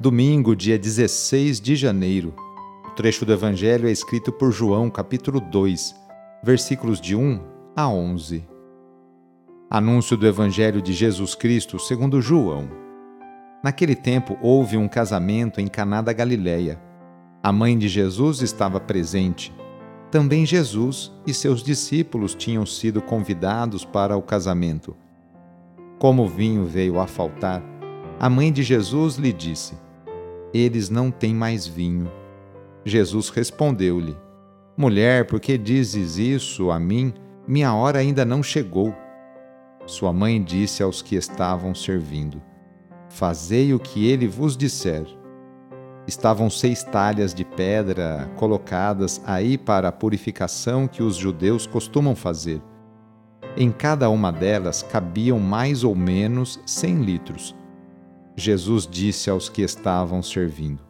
Domingo, dia 16 de janeiro. O trecho do Evangelho é escrito por João, capítulo 2, versículos de 1 a 11. Anúncio do Evangelho de Jesus Cristo segundo João. Naquele tempo houve um casamento em Caná da Galileia. A mãe de Jesus estava presente. Também Jesus e seus discípulos tinham sido convidados para o casamento. Como o vinho veio a faltar, a mãe de Jesus lhe disse: eles não têm mais vinho. Jesus respondeu-lhe: Mulher, por que dizes isso a mim? Minha hora ainda não chegou. Sua mãe disse aos que estavam servindo: Fazei o que ele vos disser. Estavam seis talhas de pedra colocadas aí para a purificação que os judeus costumam fazer. Em cada uma delas cabiam mais ou menos cem litros. Jesus disse aos que estavam servindo: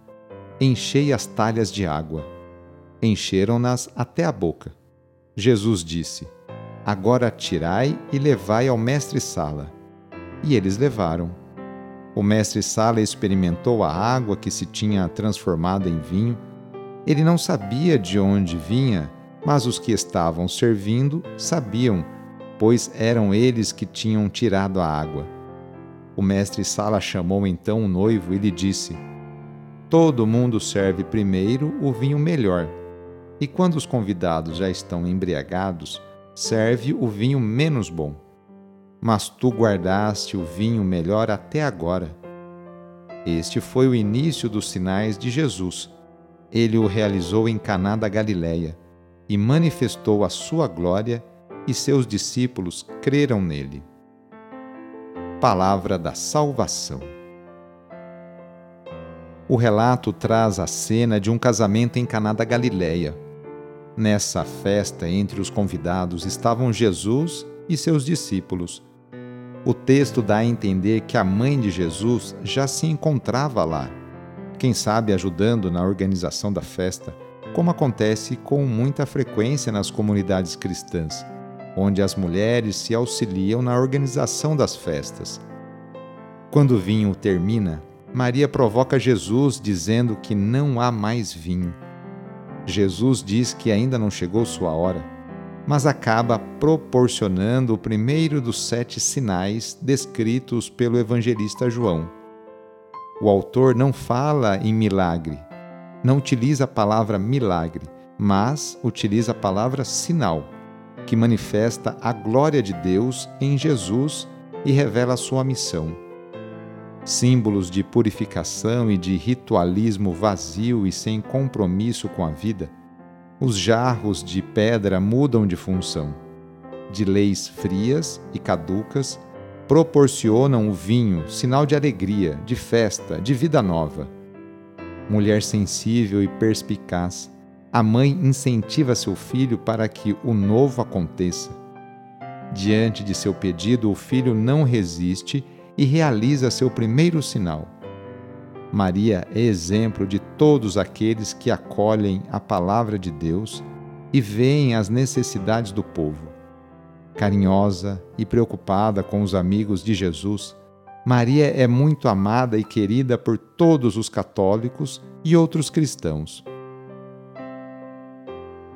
Enchei as talhas de água. Encheram-nas até a boca. Jesus disse: Agora tirai e levai ao mestre-sala. E eles levaram. O mestre-sala experimentou a água que se tinha transformado em vinho. Ele não sabia de onde vinha, mas os que estavam servindo sabiam, pois eram eles que tinham tirado a água. O mestre Sala chamou então o noivo e lhe disse: Todo mundo serve primeiro o vinho melhor, e quando os convidados já estão embriagados, serve o vinho menos bom. Mas tu guardaste o vinho melhor até agora. Este foi o início dos sinais de Jesus. Ele o realizou em Caná da Galileia e manifestou a sua glória, e seus discípulos creram nele. Palavra da Salvação. O relato traz a cena de um casamento em Caná da Galileia. Nessa festa, entre os convidados estavam Jesus e seus discípulos. O texto dá a entender que a mãe de Jesus já se encontrava lá, quem sabe ajudando na organização da festa, como acontece com muita frequência nas comunidades cristãs onde as mulheres se auxiliam na organização das festas. Quando o vinho termina, Maria provoca Jesus dizendo que não há mais vinho. Jesus diz que ainda não chegou sua hora, mas acaba proporcionando o primeiro dos sete sinais descritos pelo evangelista João. O autor não fala em milagre, não utiliza a palavra milagre, mas utiliza a palavra sinal que manifesta a glória de Deus em Jesus e revela sua missão. Símbolos de purificação e de ritualismo vazio e sem compromisso com a vida, os jarros de pedra mudam de função. De leis frias e caducas, proporcionam o vinho, sinal de alegria, de festa, de vida nova. Mulher sensível e perspicaz, a mãe incentiva seu filho para que o novo aconteça. Diante de seu pedido, o filho não resiste e realiza seu primeiro sinal. Maria é exemplo de todos aqueles que acolhem a palavra de Deus e veem as necessidades do povo. Carinhosa e preocupada com os amigos de Jesus, Maria é muito amada e querida por todos os católicos e outros cristãos.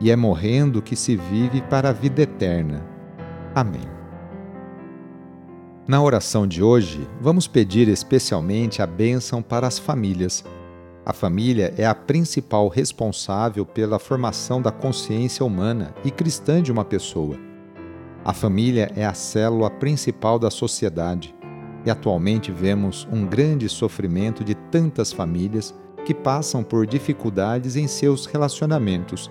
e é morrendo que se vive para a vida eterna. Amém. Na oração de hoje, vamos pedir especialmente a bênção para as famílias a família é a principal responsável pela formação da consciência humana e cristã de uma pessoa. A família é a célula principal da sociedade e atualmente vemos um grande sofrimento de tantas famílias que passam por dificuldades em seus relacionamentos.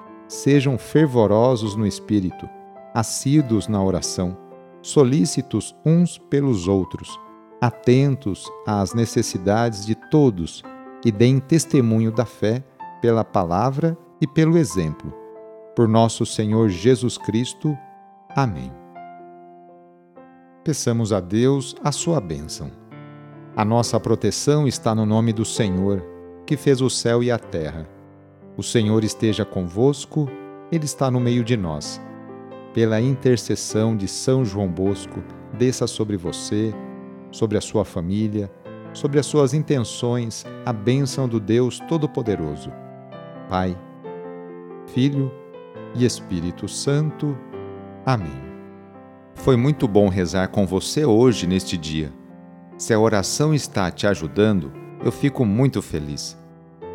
sejam fervorosos no espírito, assíduos na oração solícitos uns pelos outros, atentos às necessidades de todos e deem testemunho da fé pela palavra e pelo exemplo. Por nosso Senhor Jesus Cristo. Amém. Peçamos a Deus a sua bênção. A nossa proteção está no nome do Senhor, que fez o céu e a terra. O Senhor esteja convosco, Ele está no meio de nós pela intercessão de São João Bosco, desça sobre você, sobre a sua família, sobre as suas intenções, a bênção do Deus Todo-Poderoso. Pai, Filho e Espírito Santo. Amém. Foi muito bom rezar com você hoje neste dia. Se a oração está te ajudando, eu fico muito feliz.